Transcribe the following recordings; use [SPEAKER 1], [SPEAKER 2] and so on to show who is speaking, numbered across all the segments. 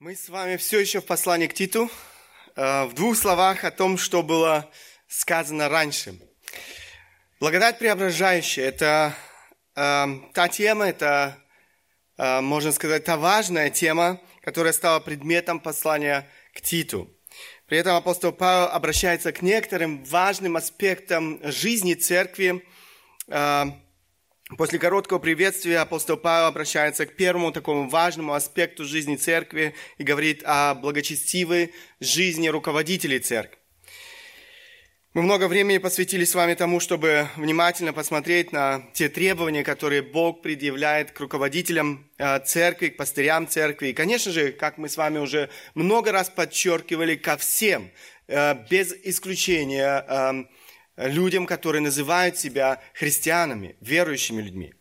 [SPEAKER 1] Мы с вами все еще в послании к Титу. Э, в двух словах о том, что было сказано раньше. Благодать преображающая – это э, та тема, это, э, можно сказать, та важная тема, которая стала предметом послания к Титу. При этом апостол Павел обращается к некоторым важным аспектам жизни церкви, э, После короткого приветствия апостол Павел обращается к первому такому важному аспекту жизни церкви и говорит о благочестивой жизни руководителей церкви. Мы много времени посвятили с вами тому, чтобы внимательно посмотреть на те требования, которые Бог предъявляет к руководителям э, церкви, к пастырям церкви. И, конечно же, как мы с вами уже много раз подчеркивали, ко всем, э, без исключения, эм, людям, которые называют себя христианами, верующими людьми.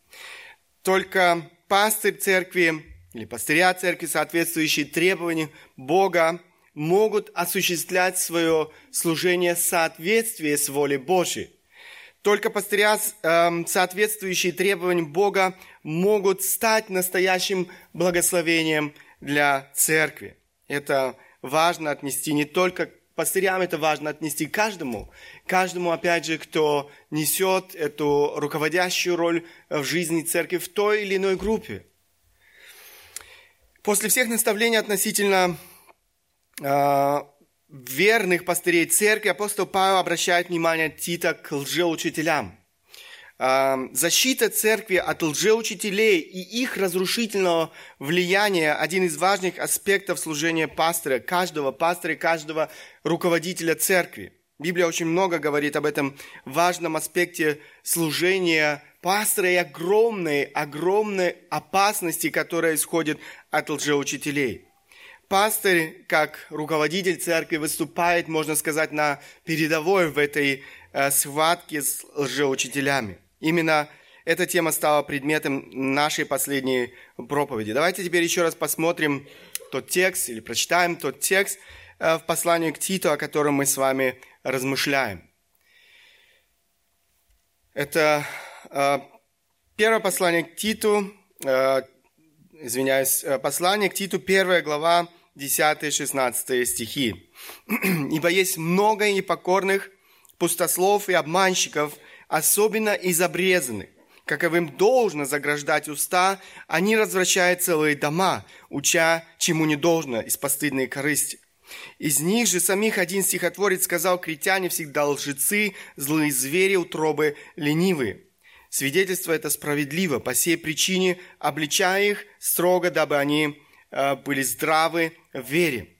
[SPEAKER 1] Только пастырь церкви или пастыря церкви, соответствующие требованиям Бога, могут осуществлять свое служение в соответствии с волей Божьей. Только пастыря, эм, соответствующие требованиям Бога, могут стать настоящим благословением для церкви. Это важно отнести не только пастырям это важно отнести каждому, каждому, опять же, кто несет эту руководящую роль в жизни церкви в той или иной группе. После всех наставлений относительно э, верных пастырей церкви апостол Павел обращает внимание Тита к лжеучителям. Защита церкви от лжеучителей и их разрушительного влияния – один из важных аспектов служения пастора, каждого пастора, каждого руководителя церкви. Библия очень много говорит об этом важном аспекте служения пастора и огромной, огромной опасности, которая исходит от лжеучителей. Пастырь, как руководитель церкви, выступает, можно сказать, на передовой в этой э, схватке с лжеучителями. Именно эта тема стала предметом нашей последней проповеди. Давайте теперь еще раз посмотрим тот текст или прочитаем тот текст э, в послании к Титу, о котором мы с вами размышляем. Это э, первое послание к Титу, э, извиняюсь, послание к Титу, первая глава, 10-16 стихи. «Ибо есть много непокорных, пустослов и обманщиков – особенно из обрезанных. Каковым должно заграждать уста, они развращают целые дома, уча, чему не должно, из постыдной корысти. Из них же самих один стихотворец сказал, критяне всегда лжецы, злые звери, утробы, ленивые. Свидетельство это справедливо, по сей причине обличая их строго, дабы они э, были здравы в вере.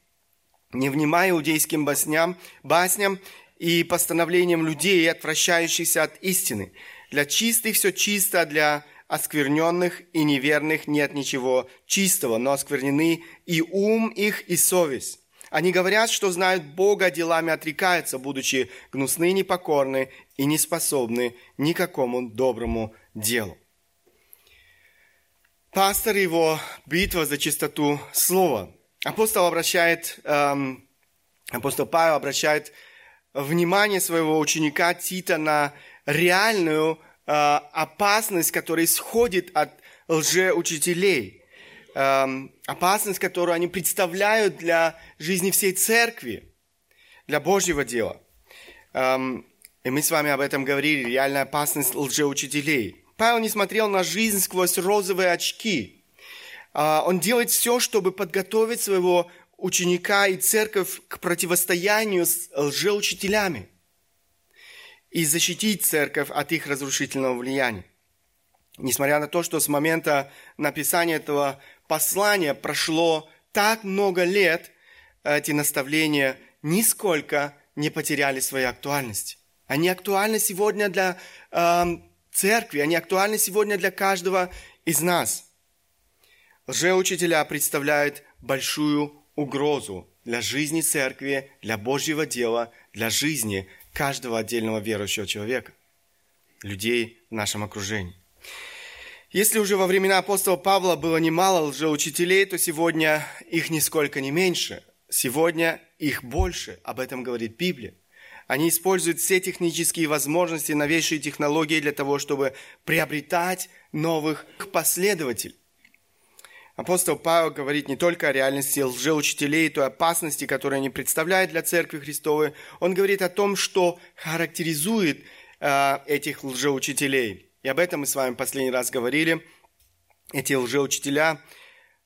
[SPEAKER 1] Не внимая иудейским басням, басням и постановлениям людей, отвращающихся от истины. Для чистых все чисто, а для оскверненных и неверных нет ничего чистого, но осквернены и ум их, и совесть. Они говорят, что знают Бога, делами отрекаются, будучи гнусны, непокорны и не способны ни к какому доброму делу. Пастор его битва за чистоту слова. Апостол обращает, эм, апостол Павел обращает внимание своего ученика Тита на реальную э, опасность, которая исходит от лжеучителей. Э, опасность, которую они представляют для жизни всей церкви, для Божьего дела. Э, и мы с вами об этом говорили, реальная опасность лжеучителей. Павел не смотрел на жизнь сквозь розовые очки. Э, он делает все, чтобы подготовить своего ученика и церковь к противостоянию с лжеучителями и защитить церковь от их разрушительного влияния. Несмотря на то, что с момента написания этого послания прошло так много лет, эти наставления нисколько не потеряли своей актуальности. Они актуальны сегодня для э, церкви, они актуальны сегодня для каждого из нас. Лжеучителя представляют большую угрозу для жизни церкви, для Божьего дела, для жизни каждого отдельного верующего человека, людей в нашем окружении. Если уже во времена апостола Павла было немало лжеучителей, то сегодня их нисколько не меньше. Сегодня их больше. Об этом говорит Библия. Они используют все технические возможности, новейшие технологии для того, чтобы приобретать новых последователей. Апостол Павел говорит не только о реальности лжеучителей, той опасности, которую они представляют для Церкви Христовой. Он говорит о том, что характеризует э, этих лжеучителей. И об этом мы с вами последний раз говорили. Эти лжеучителя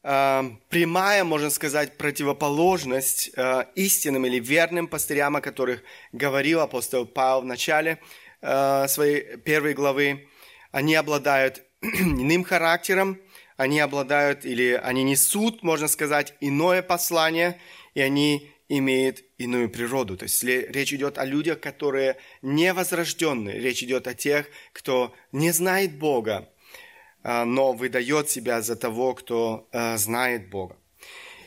[SPEAKER 1] э, прямая, можно сказать, противоположность э, истинным или верным пастырям, о которых говорил апостол Павел в начале э, своей первой главы. Они обладают иным характером, они обладают или они несут, можно сказать, иное послание, и они имеют иную природу. То есть речь идет о людях, которые не возрожденные. Речь идет о тех, кто не знает Бога, а, но выдает себя за того, кто а, знает Бога.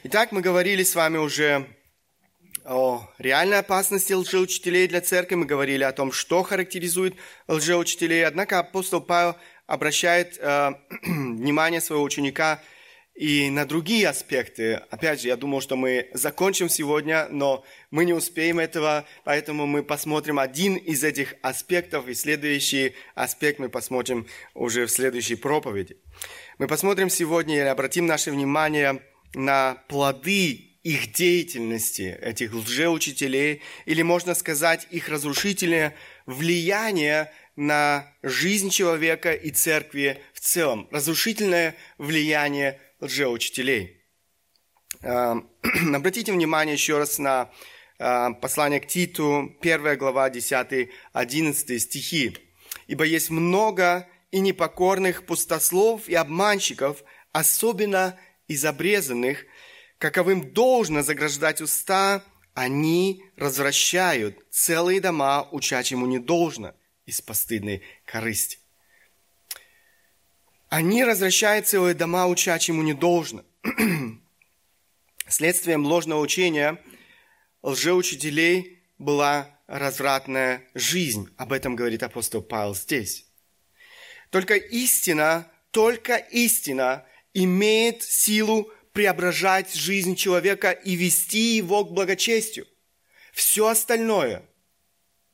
[SPEAKER 1] Итак, мы говорили с вами уже о реальной опасности лжеучителей для церкви, мы говорили о том, что характеризует лжеучителей. Однако апостол Павел обращает э, внимание своего ученика и на другие аспекты. Опять же, я думал, что мы закончим сегодня, но мы не успеем этого, поэтому мы посмотрим один из этих аспектов, и следующий аспект мы посмотрим уже в следующей проповеди. Мы посмотрим сегодня и обратим наше внимание на плоды их деятельности, этих лжеучителей, или можно сказать, их разрушительное влияние на жизнь человека и церкви в целом. Разрушительное влияние лжеучителей. Эм, обратите внимание еще раз на э, послание к Титу, 1 глава, 10-11 стихи. «Ибо есть много и непокорных пустослов и обманщиков, особенно из обрезанных, каковым должно заграждать уста, они развращают целые дома, уча чему не должно, из постыдной корысти. Они развращают целые дома, уча чему не должно. Следствием ложного учения лжеучителей была развратная жизнь. Об этом говорит апостол Павел здесь. Только истина, только истина имеет силу преображать жизнь человека и вести его к благочестию. Все остальное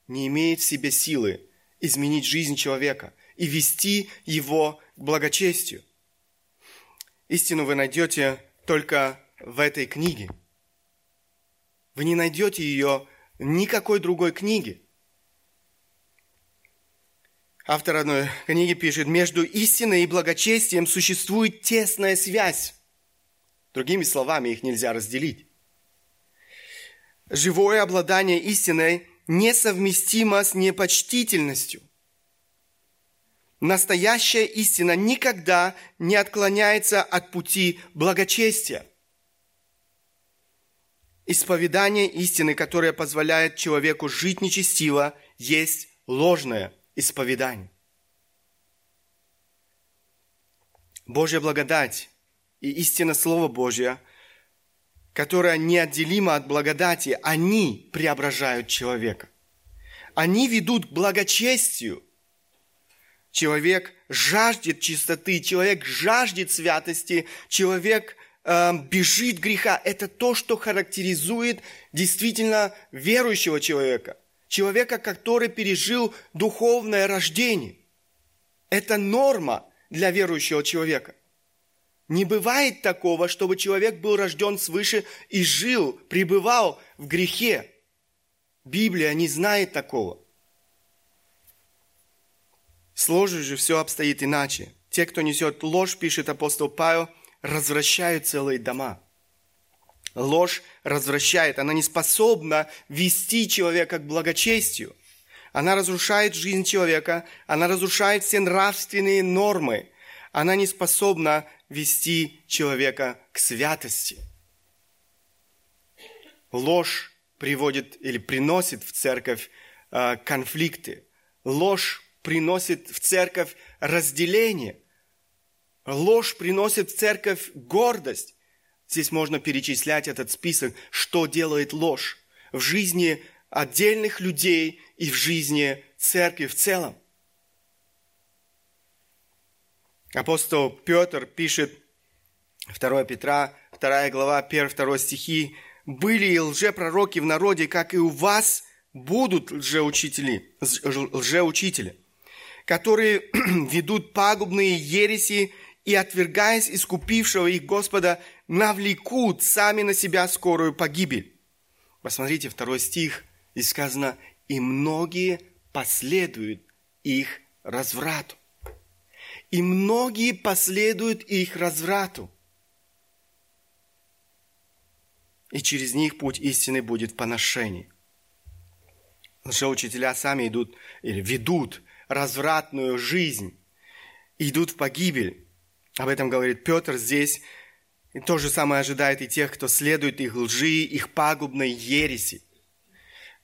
[SPEAKER 1] не имеет в себе силы изменить жизнь человека и вести его к благочестию. Истину вы найдете только в этой книге. Вы не найдете ее в никакой другой книге. Автор одной книги пишет, между истиной и благочестием существует тесная связь. Другими словами, их нельзя разделить. Живое обладание истиной несовместимо с непочтительностью. Настоящая истина никогда не отклоняется от пути благочестия. Исповедание истины, которое позволяет человеку жить нечестиво, есть ложное исповедание. Божья благодать и истина Слова Божья – которая неотделима от благодати, они преображают человека. Они ведут к благочестию. Человек жаждет чистоты, человек жаждет святости, человек э, бежит греха. Это то, что характеризует действительно верующего человека. Человека, который пережил духовное рождение. Это норма для верующего человека. Не бывает такого, чтобы человек был рожден свыше и жил, пребывал в грехе. Библия не знает такого. С же все обстоит иначе. Те, кто несет ложь, пишет апостол Павел, развращают целые дома. Ложь развращает, она не способна вести человека к благочестию. Она разрушает жизнь человека, она разрушает все нравственные нормы. Она не способна вести человека к святости. Ложь приводит или приносит в церковь э, конфликты. Ложь приносит в церковь разделение. Ложь приносит в церковь гордость. Здесь можно перечислять этот список, что делает ложь в жизни отдельных людей и в жизни церкви в целом. Апостол Петр пишет 2 Петра, 2 глава, 1-2 стихи. «Были и лжепророки в народе, как и у вас будут лжеучители, лжеучители которые ведут пагубные ереси и, отвергаясь искупившего их Господа, навлекут сами на себя скорую погибель. Посмотрите, второй стих, здесь сказано, и многие последуют их разврату. И многие последуют их разврату. И через них путь истины будет в поношении. учителя сами идут или ведут развратную жизнь, идут в погибель. Об этом говорит Петр здесь. И то же самое ожидает и тех, кто следует их лжи, их пагубной ереси.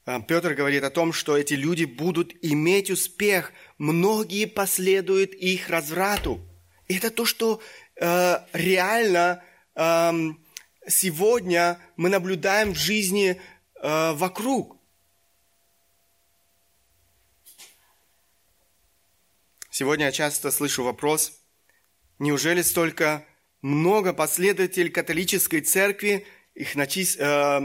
[SPEAKER 1] А, Петр говорит о том, что эти люди будут иметь успех, многие последуют их разврату. Это то, что э, реально э, сегодня мы наблюдаем в жизни э, вокруг. Сегодня я часто слышу вопрос, неужели столько много последователей католической церкви, их, начис, э,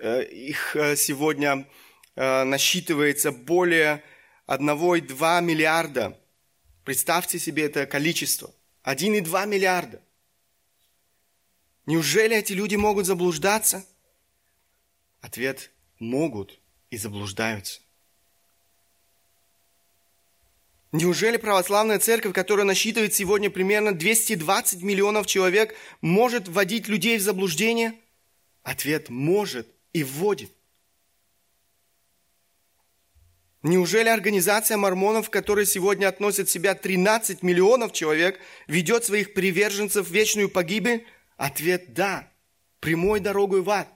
[SPEAKER 1] э, их э, сегодня э, насчитывается более 1,2 миллиарда. Представьте себе это количество. 1,2 миллиарда. Неужели эти люди могут заблуждаться? Ответ – могут и заблуждаются. Неужели православная церковь, которая насчитывает сегодня примерно 220 миллионов человек, может вводить людей в заблуждение? Ответ – может и вводит. Неужели организация мормонов, которая сегодня относит в себя 13 миллионов человек, ведет своих приверженцев в вечную погибель? Ответ – да, прямой дорогой в ад.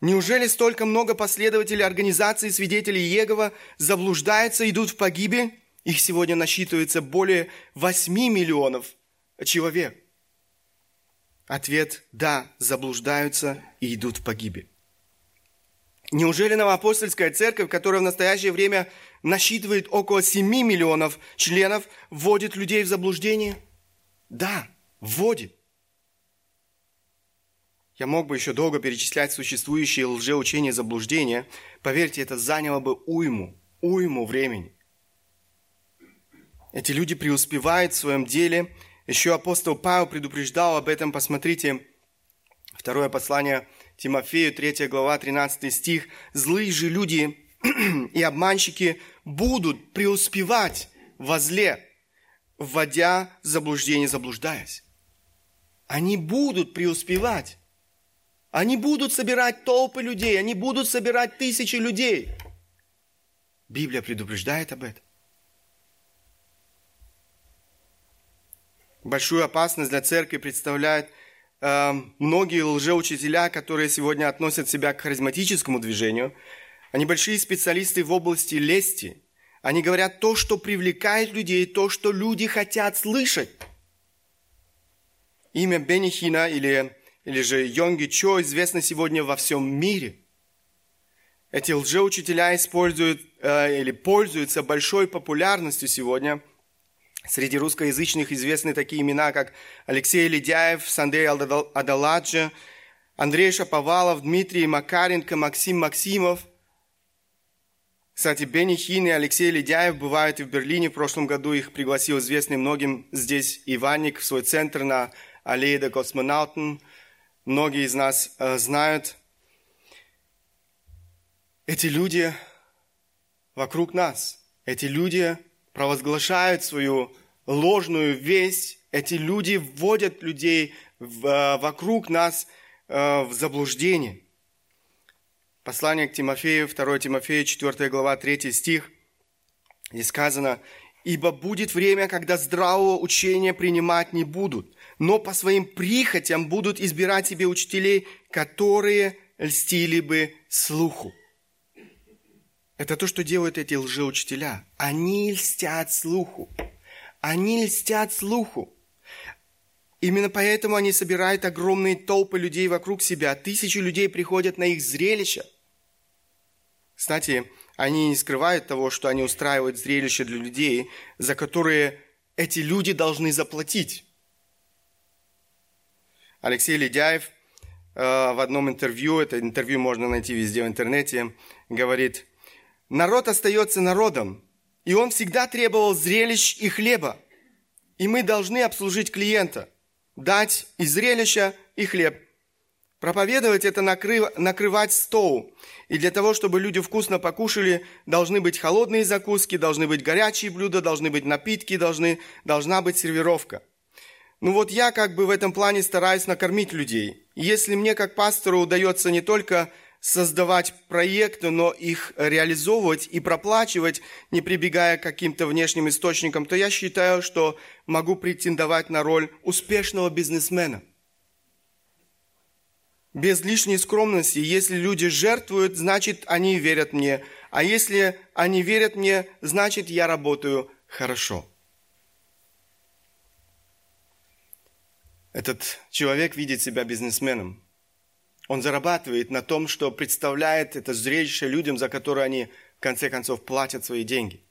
[SPEAKER 1] Неужели столько много последователей организации свидетелей Егова заблуждаются, идут в погибель? Их сегодня насчитывается более 8 миллионов человек. Ответ – да, заблуждаются и идут в погибель. Неужели новоапостольская церковь, которая в настоящее время насчитывает около 7 миллионов членов, вводит людей в заблуждение? Да, вводит. Я мог бы еще долго перечислять существующие лжеучения и заблуждения. Поверьте, это заняло бы уйму, уйму времени. Эти люди преуспевают в своем деле. Еще апостол Павел предупреждал об этом. Посмотрите, второе послание Тимофею, 3 глава, 13 стих. «Злые же люди и обманщики будут преуспевать во зле, вводя заблуждение, заблуждаясь». Они будут преуспевать. Они будут собирать толпы людей, они будут собирать тысячи людей. Библия предупреждает об этом. Большую опасность для церкви представляют э, многие лжеучителя, которые сегодня относят себя к харизматическому движению. Они большие специалисты в области лести. Они говорят то, что привлекает людей, то, что люди хотят слышать. Имя Бенихина или или же Йонги Чо известны сегодня во всем мире. Эти лжеучителя используют э, или пользуются большой популярностью сегодня. Среди русскоязычных известны такие имена, как Алексей Ледяев, Сандей Адаладжи, Андрей Шаповалов, Дмитрий Макаренко, Максим Максимов. Кстати, Бенни Хин и Алексей Ледяев бывают и в Берлине. В прошлом году их пригласил известный многим здесь Иванник в свой центр на аллее до Космонавтен – многие из нас э, знают, эти люди вокруг нас, эти люди провозглашают свою ложную весть, эти люди вводят людей в, э, вокруг нас э, в заблуждение. Послание к Тимофею, 2 Тимофея, 4 глава, 3 стих, здесь сказано, «Ибо будет время, когда здравого учения принимать не будут, но по своим прихотям будут избирать себе учителей, которые льстили бы слуху. Это то, что делают эти лжеучителя. Они льстят слуху. Они льстят слуху. Именно поэтому они собирают огромные толпы людей вокруг себя. Тысячи людей приходят на их зрелище. Кстати, они не скрывают того, что они устраивают зрелище для людей, за которые эти люди должны заплатить. Алексей Ледяев э, в одном интервью, это интервью можно найти везде в интернете, говорит, народ остается народом, и он всегда требовал зрелищ и хлеба. и мы должны обслужить клиента, дать и зрелище, и хлеб. Проповедовать – это накрыв, накрывать стол. И для того, чтобы люди вкусно покушали, должны быть холодные закуски, должны быть горячие блюда, должны быть напитки, должны, должна быть сервировка. Ну вот я как бы в этом плане стараюсь накормить людей. Если мне как пастору удается не только создавать проекты, но их реализовывать и проплачивать, не прибегая к каким-то внешним источникам, то я считаю, что могу претендовать на роль успешного бизнесмена. Без лишней скромности, если люди жертвуют, значит, они верят мне. А если они верят мне, значит, я работаю хорошо. Этот человек видит себя бизнесменом. Он зарабатывает на том, что представляет это зрелище людям, за которые они, в конце концов, платят свои деньги.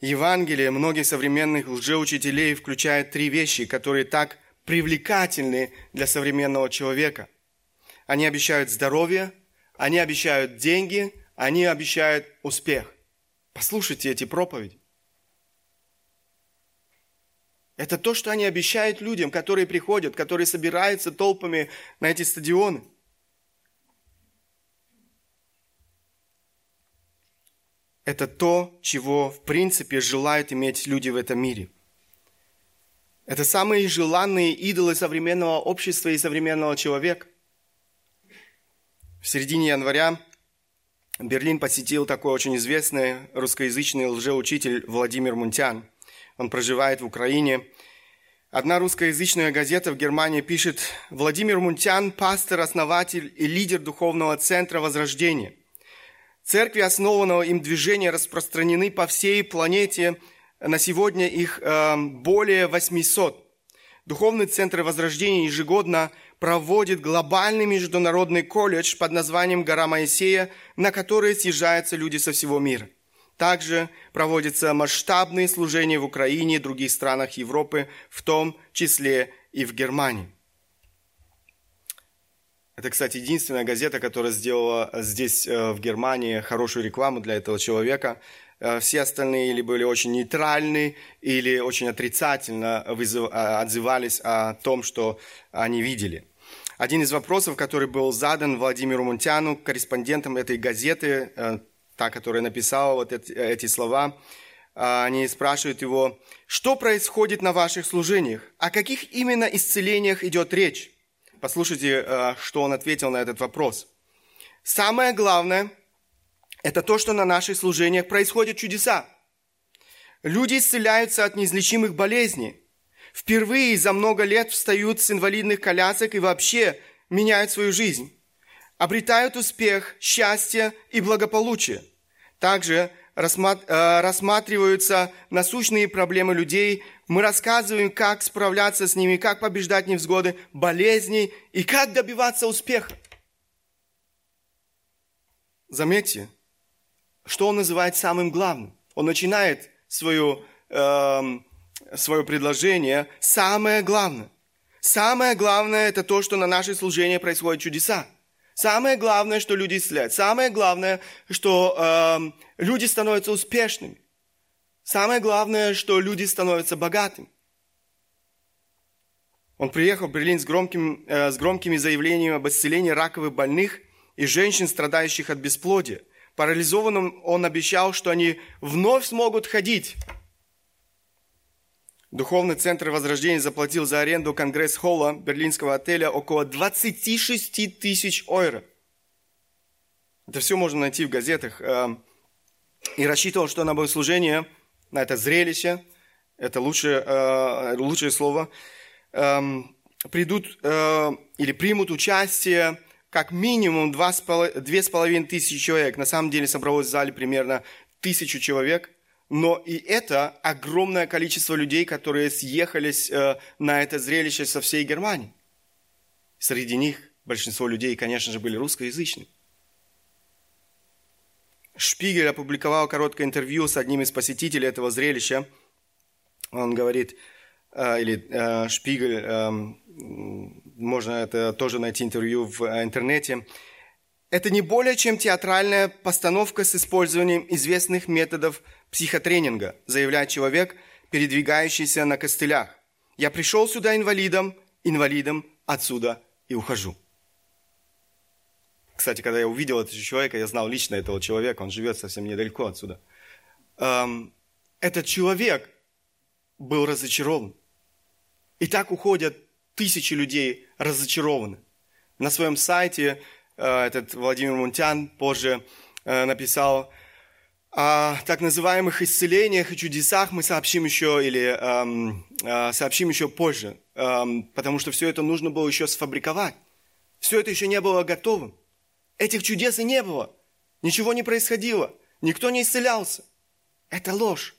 [SPEAKER 1] Евангелие многих современных лжеучителей включает три вещи, которые так привлекательны для современного человека. Они обещают здоровье, они обещают деньги, они обещают успех. Послушайте эти проповеди. Это то, что они обещают людям, которые приходят, которые собираются толпами на эти стадионы. Это то, чего в принципе желают иметь люди в этом мире. Это самые желанные идолы современного общества и современного человека. В середине января Берлин посетил такой очень известный русскоязычный лжеучитель Владимир Мунтян – он проживает в Украине. Одна русскоязычная газета в Германии пишет, Владимир Мунтян – пастор, основатель и лидер духовного центра Возрождения. Церкви, основанного им движения, распространены по всей планете. На сегодня их э, более 800. Духовный центр Возрождения ежегодно проводит глобальный международный колледж под названием «Гора Моисея», на который съезжаются люди со всего мира – также проводятся масштабные служения в Украине и других странах Европы, в том числе и в Германии. Это, кстати, единственная газета, которая сделала здесь, э, в Германии, хорошую рекламу для этого человека. Э, все остальные или были очень нейтральны, или очень отрицательно э, отзывались о том, что они видели. Один из вопросов, который был задан Владимиру Мунтяну, корреспондентам этой газеты, та, которая написала вот эти, слова, а, они спрашивают его, что происходит на ваших служениях? О каких именно исцелениях идет речь? Послушайте, а, что он ответил на этот вопрос. Самое главное – это то, что на наших служениях происходят чудеса. Люди исцеляются от неизлечимых болезней. Впервые за много лет встают с инвалидных колясок и вообще меняют свою жизнь обретают успех, счастье и благополучие. Также э, рассматриваются насущные проблемы людей. Мы рассказываем, как справляться с ними, как побеждать невзгоды, болезни и как добиваться успеха. Заметьте, что он называет самым главным. Он начинает свое, э, свое предложение «самое главное». Самое главное – это то, что на наше служение происходят чудеса. Самое главное, что люди исцеляют. Самое главное, что э, люди становятся успешными. Самое главное, что люди становятся богатыми. Он приехал в Берлин с, громким, э, с громкими заявлениями об исцелении раковых больных и женщин, страдающих от бесплодия. Парализованным он обещал, что они вновь смогут ходить. Духовный центр Возрождения заплатил за аренду конгресс-холла берлинского отеля около 26 тысяч евро. Это все можно найти в газетах. Эм, и рассчитывал, что на богослужение, на это зрелище, это лучшее, э, лучшее слово, эм, придут э, или примут участие как минимум две с половиной тысячи человек. На самом деле собралось в зале примерно тысячу человек – но и это огромное количество людей, которые съехались э, на это зрелище со всей Германии. Среди них большинство людей, конечно же, были русскоязычными. Шпигель опубликовал короткое интервью с одним из посетителей этого зрелища. Он говорит, э, или э, Шпигель, можно это тоже найти интервью в интернете, это не более чем театральная постановка с использованием известных методов психотренинга, заявляет человек, передвигающийся на костылях. Я пришел сюда инвалидом, инвалидом отсюда и ухожу. Кстати, когда я увидел этого человека, я знал лично этого человека, он живет совсем недалеко отсюда. Эм, этот человек был разочарован. И так уходят тысячи людей разочарованы. На своем сайте э, этот Владимир Мунтян позже э, написал о так называемых исцелениях и чудесах мы сообщим еще или эм, э, сообщим еще позже, эм, потому что все это нужно было еще сфабриковать. Все это еще не было готовым. Этих чудес и не было. Ничего не происходило. Никто не исцелялся. Это ложь.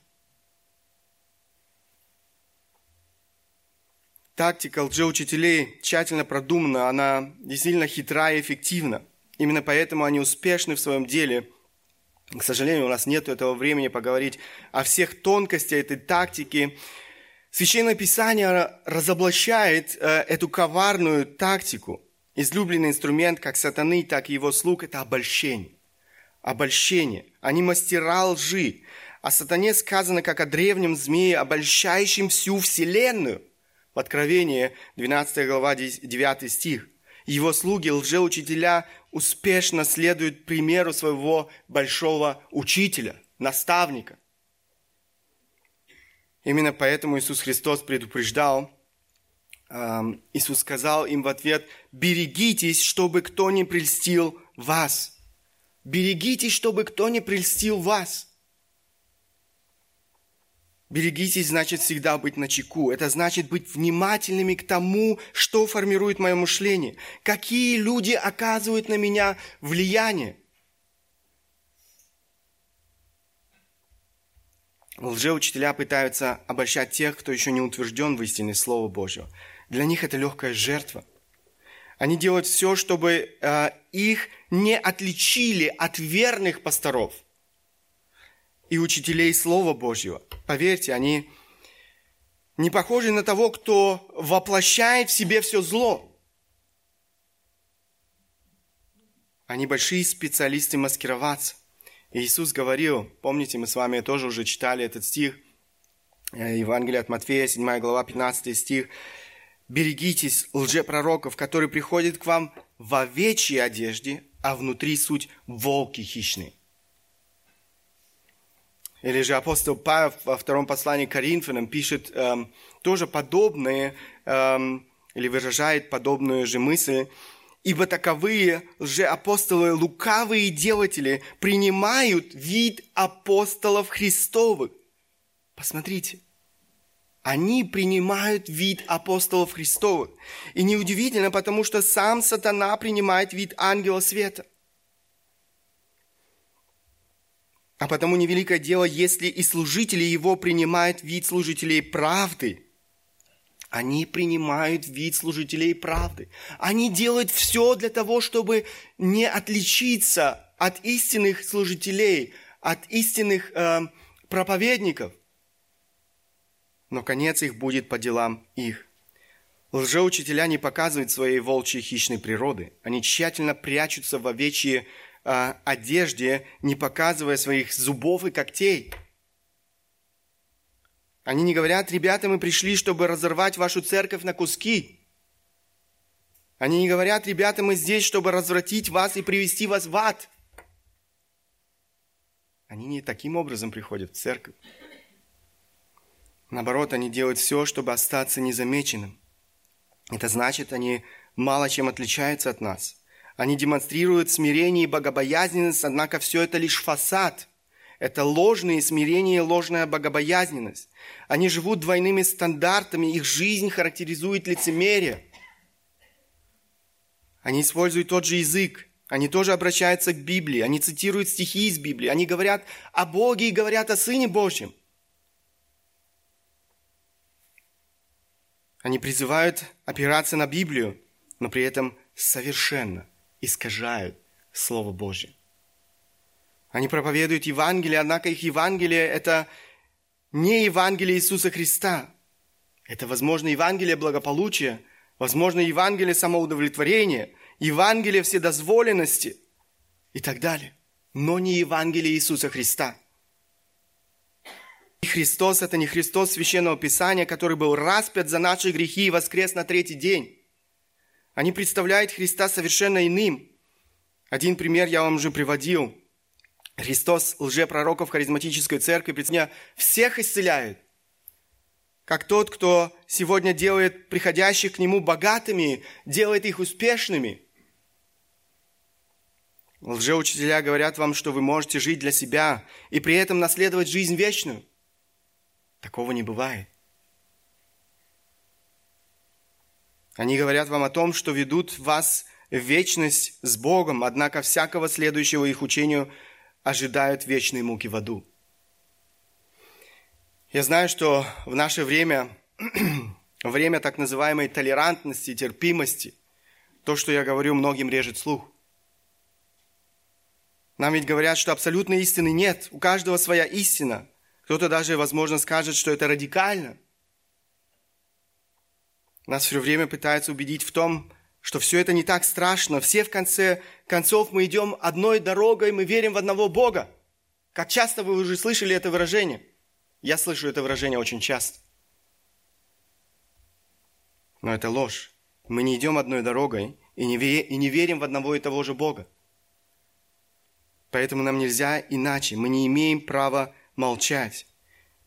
[SPEAKER 1] Тактика лжеучителей тщательно продумана, она действительно хитра и эффективна. Именно поэтому они успешны в своем деле. К сожалению, у нас нет этого времени поговорить о всех тонкостях этой тактики. Священное Писание разоблачает э, эту коварную тактику. Излюбленный инструмент как сатаны, так и его слуг – это обольщение. Обольщение. Они мастера лжи. О сатане сказано, как о древнем змее, обольщающем всю вселенную – в Откровении, 12 глава, 9 стих. Его слуги, лжеучителя, успешно следуют примеру своего большого учителя, наставника. Именно поэтому Иисус Христос предупреждал, Иисус сказал им в ответ, берегитесь, чтобы кто не прельстил вас. Берегитесь, чтобы кто не прельстил вас. Берегитесь, значит, всегда быть на чеку. Это значит быть внимательными к тому, что формирует мое мышление. Какие люди оказывают на меня влияние. Лжеучителя пытаются обольщать тех, кто еще не утвержден в истине Слова Божьего. Для них это легкая жертва. Они делают все, чтобы э, их не отличили от верных пасторов и учителей Слова Божьего. Поверьте, они не похожи на того, кто воплощает в себе все зло. Они большие специалисты маскироваться. Иисус говорил, помните, мы с вами тоже уже читали этот стих, э, Евангелие от Матфея, 7 глава, 15 стих. «Берегитесь лжепророков, которые приходят к вам в овечьей одежде, а внутри суть волки хищные». Или же апостол Павел во втором послании к Коринфянам пишет эм, тоже подобные, эм, или выражает подобную же мысль. Ибо таковые лжеапостолы, лукавые делатели, принимают вид апостолов Христовых. Посмотрите, они принимают вид апостолов Христовых. И неудивительно, потому что сам сатана принимает вид ангела света. А потому невеликое дело, если и служители его принимают вид служителей правды. Они принимают вид служителей правды. Они делают все для того, чтобы не отличиться от истинных служителей, от истинных э, проповедников. Но конец их будет по делам их. Лжеучителя не показывают своей волчьей хищной природы. Они тщательно прячутся в овечьи э, одежде, не показывая своих зубов и когтей. Они не говорят, ребята, мы пришли, чтобы разорвать вашу церковь на куски. Они не говорят, ребята, мы здесь, чтобы развратить вас и привести вас в ад. Они не таким образом приходят в церковь. Наоборот, они делают все, чтобы остаться незамеченным. Это значит, они мало чем отличаются от нас – они демонстрируют смирение и богобоязненность, однако все это лишь фасад. Это ложное смирение и ложная богобоязненность. Они живут двойными стандартами, их жизнь характеризует лицемерие. Они используют тот же язык, они тоже обращаются к Библии, они цитируют стихи из Библии, они говорят о Боге и говорят о Сыне Божьем. Они призывают опираться на Библию, но при этом совершенно искажают Слово Божье. Они проповедуют Евангелие, однако их Евангелие – это не Евангелие Иисуса Христа. Это, возможно, Евангелие благополучия, возможно, Евангелие самоудовлетворения, Евангелие вседозволенности и так далее. Но не Евангелие Иисуса Христа. Христос – это не Христос Священного Писания, который был распят за наши грехи и воскрес на третий день. Они представляют Христа совершенно иным. Один пример я вам уже приводил. Христос лжепророков харизматической церкви сегодня всех исцеляет. Как тот, кто сегодня делает приходящих к Нему богатыми, делает их успешными. Лжеучителя говорят вам, что вы можете жить для себя и при этом наследовать жизнь вечную. Такого не бывает. Они говорят вам о том, что ведут вас в вечность с Богом, однако всякого следующего их учению ожидают вечные муки в аду. Я знаю, что в наше время, время так называемой толерантности, терпимости, то, что я говорю, многим режет слух. Нам ведь говорят, что абсолютной истины нет. У каждого своя истина. Кто-то даже, возможно, скажет, что это радикально. Нас все время пытаются убедить в том, что все это не так страшно. Все в конце концов мы идем одной дорогой, мы верим в одного Бога. Как часто вы уже слышали это выражение? Я слышу это выражение очень часто. Но это ложь. Мы не идем одной дорогой и не, и не верим в одного и того же Бога. Поэтому нам нельзя иначе. Мы не имеем права молчать.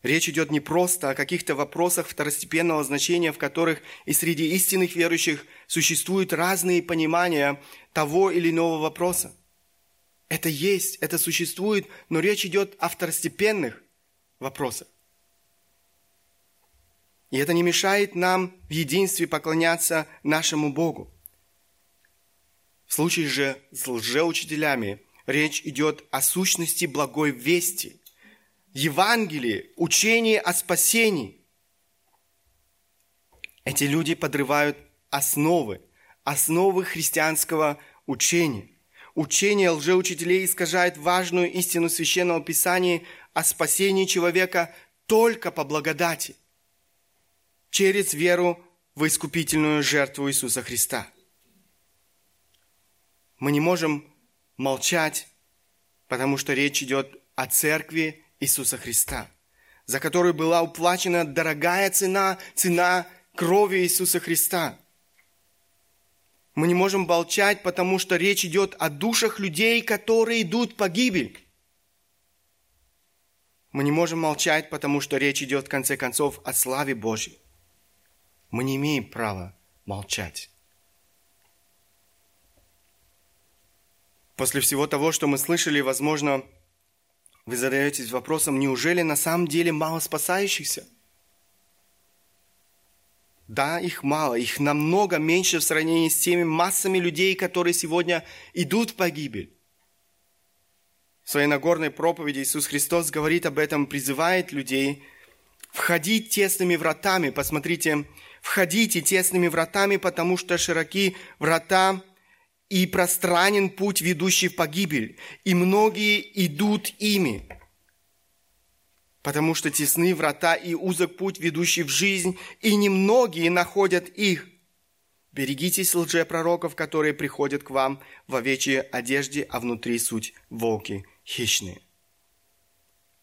[SPEAKER 1] Речь идет не просто о каких-то вопросах второстепенного значения, в которых и среди истинных верующих существуют разные понимания того или иного вопроса. Это есть, это существует, но речь идет о второстепенных вопросах. И это не мешает нам в единстве поклоняться нашему Богу. В случае же с лжеучителями речь идет о сущности благой вести – Евангелие, учение о спасении. Эти люди подрывают основы, основы христианского учения. Учение лжеучителей искажает важную истину Священного Писания о спасении человека только по благодати, через веру в искупительную жертву Иисуса Христа. Мы не можем молчать, потому что речь идет о церкви Иисуса Христа, за которую была уплачена дорогая цена, цена крови Иисуса Христа. Мы не можем молчать, потому что речь идет о душах людей, которые идут в погибель. Мы не можем молчать, потому что речь идет, в конце концов, о славе Божьей. Мы не имеем права молчать. После всего того, что мы слышали, возможно, вы задаетесь вопросом, неужели на самом деле мало спасающихся? Да, их мало, их намного меньше в сравнении с теми массами людей, которые сегодня идут в погибель. В своей Нагорной проповеди Иисус Христос говорит об этом, призывает людей входить тесными вратами. Посмотрите, входите тесными вратами, потому что широки врата и пространен путь, ведущий в погибель, и многие идут ими. Потому что тесны врата и узок путь, ведущий в жизнь, и немногие находят их. Берегитесь лжепророков, которые приходят к вам в овечьей одежде, а внутри суть волки хищные.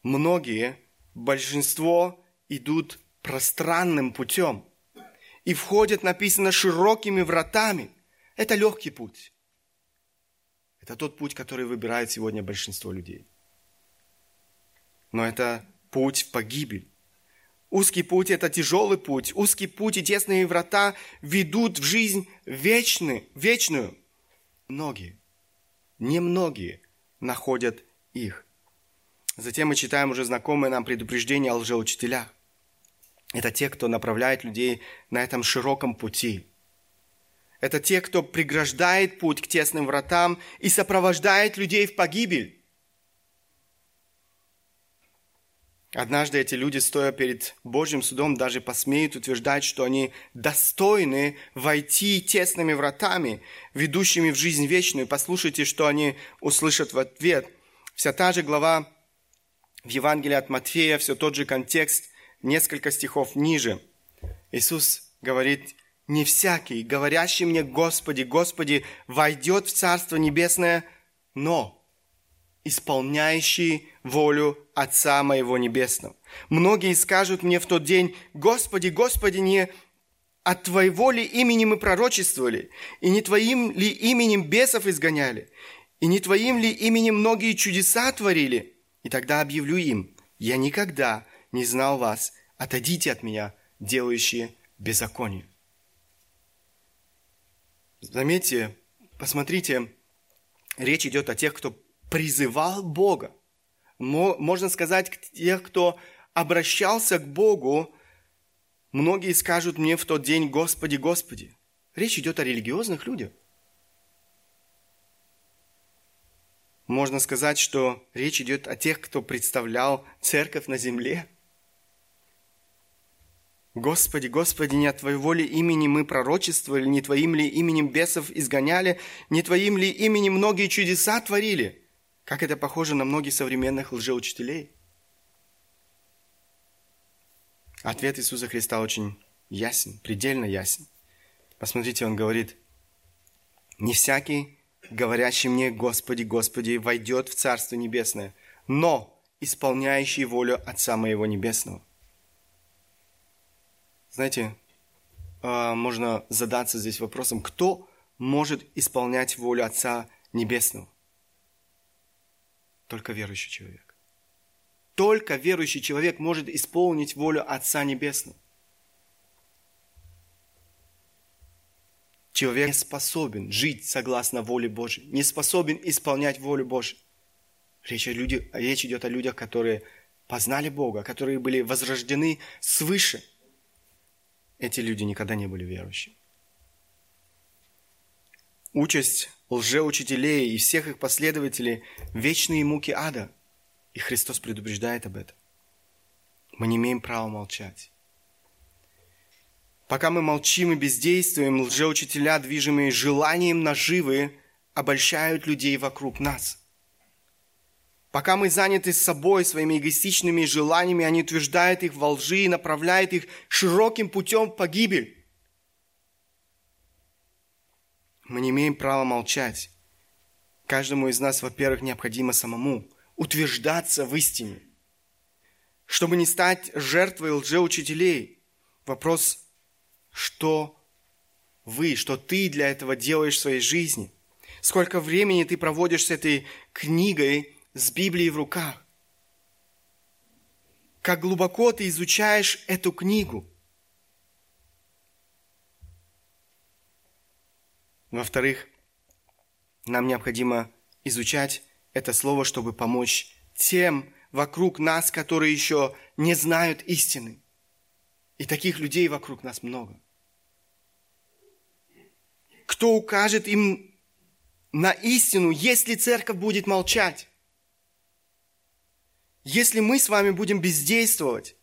[SPEAKER 1] Многие, большинство идут пространным путем и входят, написано, широкими вратами. Это легкий путь. Это тот путь, который выбирает сегодня большинство людей. Но это путь в погибель. Узкий путь – это тяжелый путь. Узкий путь и тесные врата ведут в жизнь вечный, вечную. Многие, немногие находят их. Затем мы читаем уже знакомые нам предупреждения о лжеучителях. Это те, кто направляет людей на этом широком пути – это те, кто преграждает путь к тесным вратам и сопровождает людей в погибель. Однажды эти люди, стоя перед Божьим судом, даже посмеют утверждать, что они достойны войти тесными вратами, ведущими в жизнь вечную. Послушайте, что они услышат в ответ. Вся та же глава в Евангелии от Матфея, все тот же контекст, несколько стихов ниже. Иисус говорит, не всякий, говорящий мне, Господи, Господи, войдет в Царство Небесное, но исполняющий волю Отца моего Небесного. Многие скажут мне в тот день, Господи, Господи, не от Твоего ли имени мы пророчествовали, и не Твоим ли именем бесов изгоняли, и не Твоим ли именем многие чудеса творили? И тогда объявлю им, я никогда не знал вас, отойдите от меня, делающие беззаконие. Заметьте, посмотрите, речь идет о тех, кто призывал Бога. Можно сказать, тех, кто обращался к Богу, многие скажут мне в тот день, Господи, Господи. Речь идет о религиозных людях. Можно сказать, что речь идет о тех, кто представлял церковь на земле – Господи, Господи, не от Твоего ли имени мы пророчествовали, не Твоим ли именем бесов изгоняли, не Твоим ли именем многие чудеса творили? Как это похоже на многих современных лжеучителей? Ответ Иисуса Христа очень ясен, предельно ясен. Посмотрите, он говорит, «Не всякий, говорящий мне, Господи, Господи, войдет в Царство Небесное, но исполняющий волю Отца Моего Небесного». Знаете, а, можно задаться здесь вопросом, кто может исполнять волю Отца Небесного? Только верующий человек. Только верующий человек может исполнить волю Отца Небесного. Человек не способен жить согласно воле Божьей, не способен исполнять волю Божью. Речь, о люди, речь идет о людях, которые познали Бога, которые были возрождены свыше – эти люди никогда не были верующими. Участь лжеучителей и всех их последователей – вечные муки ада. И Христос предупреждает об этом. Мы не имеем права молчать. Пока мы молчим и бездействуем, лжеучителя, движимые желанием наживы, обольщают людей вокруг нас – Пока мы заняты собой, своими эгоистичными желаниями, они утверждают их во лжи и направляют их широким путем в погибель. Мы не имеем права молчать. Каждому из нас, во-первых, необходимо самому утверждаться в истине. Чтобы не стать жертвой лжеучителей. Вопрос, что вы, что ты для этого делаешь в своей жизни? Сколько времени ты проводишь с этой книгой, с Библией в руках. Как глубоко ты изучаешь эту книгу. Во-вторых, нам необходимо изучать это слово, чтобы помочь тем вокруг нас, которые еще не знают истины. И таких людей вокруг нас много. Кто укажет им на истину, если церковь будет молчать? Если мы с вами будем бездействовать,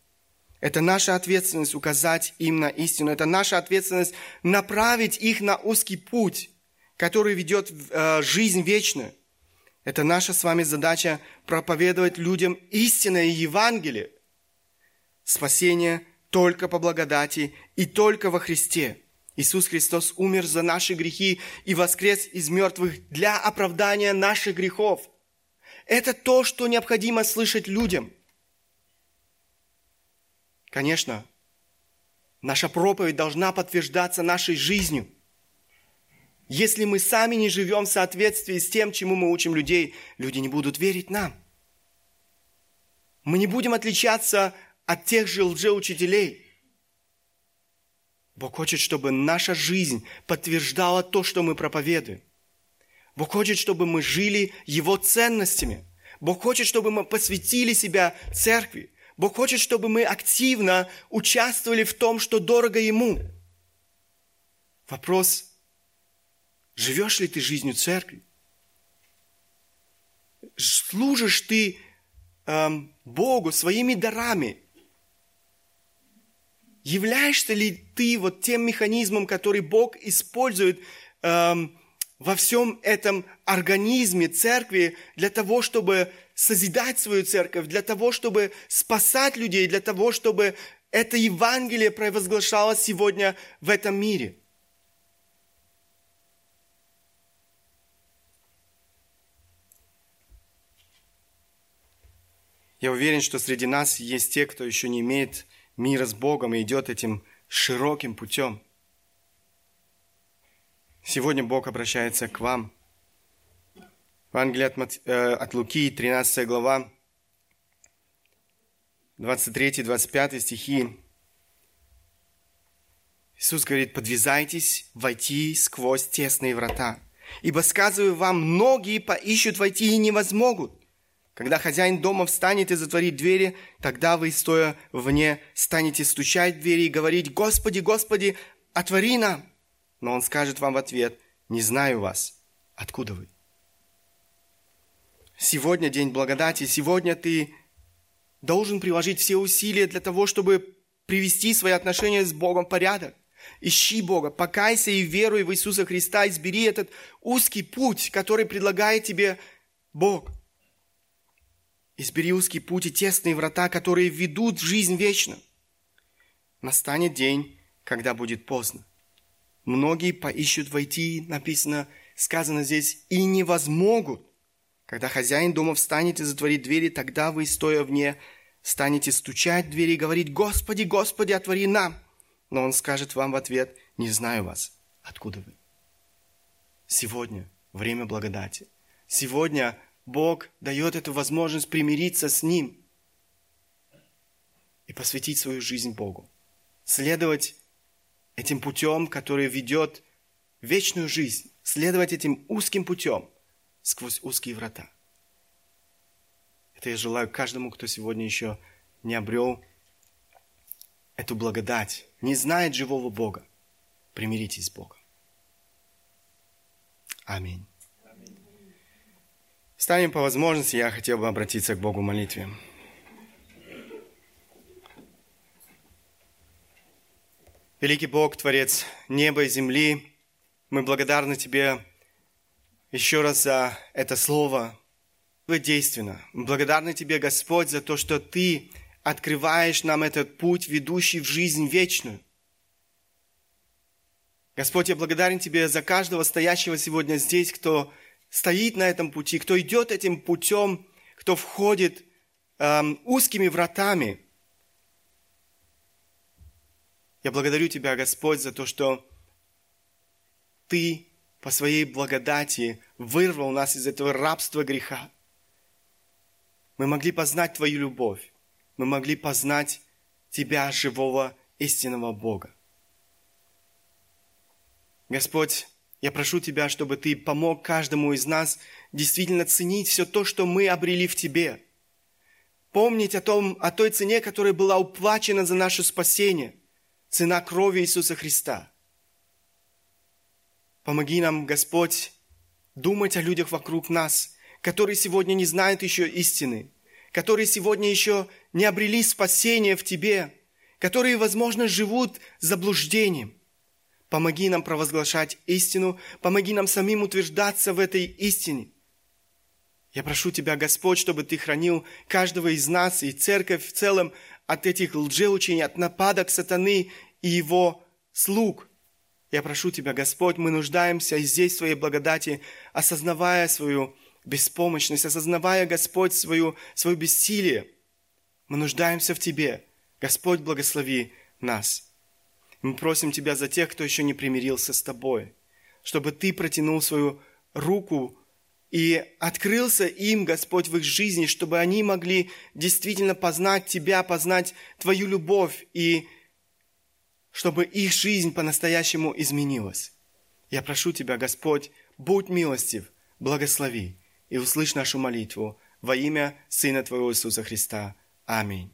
[SPEAKER 1] это наша ответственность указать им на истину. Это наша ответственность направить их на узкий путь, который ведет в э, жизнь вечную. Это наша с вами задача проповедовать людям истинное Евангелие. Спасение только по благодати и только во Христе. Иисус Христос умер за наши грехи и воскрес из мертвых для оправдания наших грехов. Это то, что необходимо слышать людям. Конечно, наша проповедь должна подтверждаться нашей жизнью. Если мы сами не живем в соответствии с тем, чему мы учим людей, люди не будут верить нам. Мы не будем отличаться от тех же лжеучителей. Бог хочет, чтобы наша жизнь подтверждала то, что мы проповедуем. Бог хочет, чтобы мы жили Его ценностями. Бог хочет, чтобы мы посвятили себя церкви. Бог хочет, чтобы мы активно участвовали в том, что дорого Ему. Вопрос, живешь ли ты жизнью церкви? Служишь ты эм, Богу своими дарами? Являешься ли ты вот тем механизмом, который Бог использует эм, во всем этом организме церкви для того, чтобы созидать свою церковь, для того, чтобы спасать людей, для того, чтобы это Евангелие провозглашалось сегодня в этом мире. Я уверен, что среди нас есть те, кто еще не имеет мира с Богом и идет этим широким путем. Сегодня Бог обращается к вам. Евангелие от, Мат... э, от Луки, 13 глава, 23-25 стихи. Иисус говорит, подвязайтесь войти сквозь тесные врата. Ибо, сказываю вам, многие поищут войти и не возмогут. Когда хозяин дома встанет и затворит двери, тогда вы, стоя вне, станете стучать в двери и говорить, «Господи, Господи, отвори нам!» Но он скажет вам в ответ, «Не знаю вас. Откуда вы?» Сегодня день благодати, сегодня ты должен приложить все усилия для того, чтобы привести свои отношения с Богом в порядок. Ищи Бога, покайся и веруй в Иисуса Христа, избери этот узкий путь, который предлагает тебе Бог. Избери узкий путь и тесные врата, которые ведут в жизнь вечную. Настанет день, когда будет поздно. Многие поищут войти, написано, сказано здесь, и не возмогут. Когда хозяин дома встанет и затворит двери, тогда вы, стоя вне, станете стучать в двери и говорить, «Господи, Господи, отвори нам!» Но он скажет вам в ответ, «Не знаю вас. Откуда вы?» Сегодня время благодати. Сегодня Бог дает эту возможность примириться с Ним и посвятить свою жизнь Богу. Следовать этим путем, который ведет вечную жизнь. Следовать этим узким путем сквозь узкие врата. Это я желаю каждому, кто сегодня еще не обрел эту благодать, не знает живого Бога. Примиритесь с Богом. Аминь. Станем по возможности, я хотел бы обратиться к Богу в молитве. Великий Бог, Творец неба и земли, мы благодарны Тебе еще раз за это слово. Вы действенно. Благодарны Тебе, Господь, за то, что Ты открываешь нам этот путь, ведущий в жизнь вечную. Господь, я благодарен Тебе за каждого стоящего сегодня здесь, кто стоит на этом пути, кто идет этим путем, кто входит эм, узкими вратами. Я благодарю Тебя, Господь, за то, что Ты по своей благодати вырвал нас из этого рабства греха. Мы могли познать Твою любовь. Мы могли познать Тебя, живого, истинного Бога. Господь, я прошу Тебя, чтобы Ты помог каждому из нас действительно ценить все то, что мы обрели в Тебе. Помнить о, том, о той цене, которая была уплачена за наше спасение. Цена крови Иисуса Христа. Помоги нам, Господь, думать о людях вокруг нас, которые сегодня не знают еще истины, которые сегодня еще не обрели спасение в Тебе, которые, возможно, живут заблуждением – Помоги нам провозглашать истину, помоги нам самим утверждаться в этой истине. Я прошу Тебя, Господь, чтобы Ты хранил каждого из нас и церковь в целом от этих лжеучений, от нападок сатаны и его слуг. Я прошу Тебя, Господь, мы нуждаемся здесь в Своей благодати, осознавая свою беспомощность, осознавая, Господь, свою, свое бессилие. Мы нуждаемся в Тебе. Господь, благослови нас. Мы просим Тебя за тех, кто еще не примирился с Тобой, чтобы Ты протянул свою руку и открылся им, Господь, в их жизни, чтобы они могли действительно познать Тебя, познать Твою любовь, и чтобы их жизнь по-настоящему изменилась. Я прошу Тебя, Господь, будь милостив, благослови и услышь нашу молитву во имя Сына Твоего Иисуса Христа. Аминь.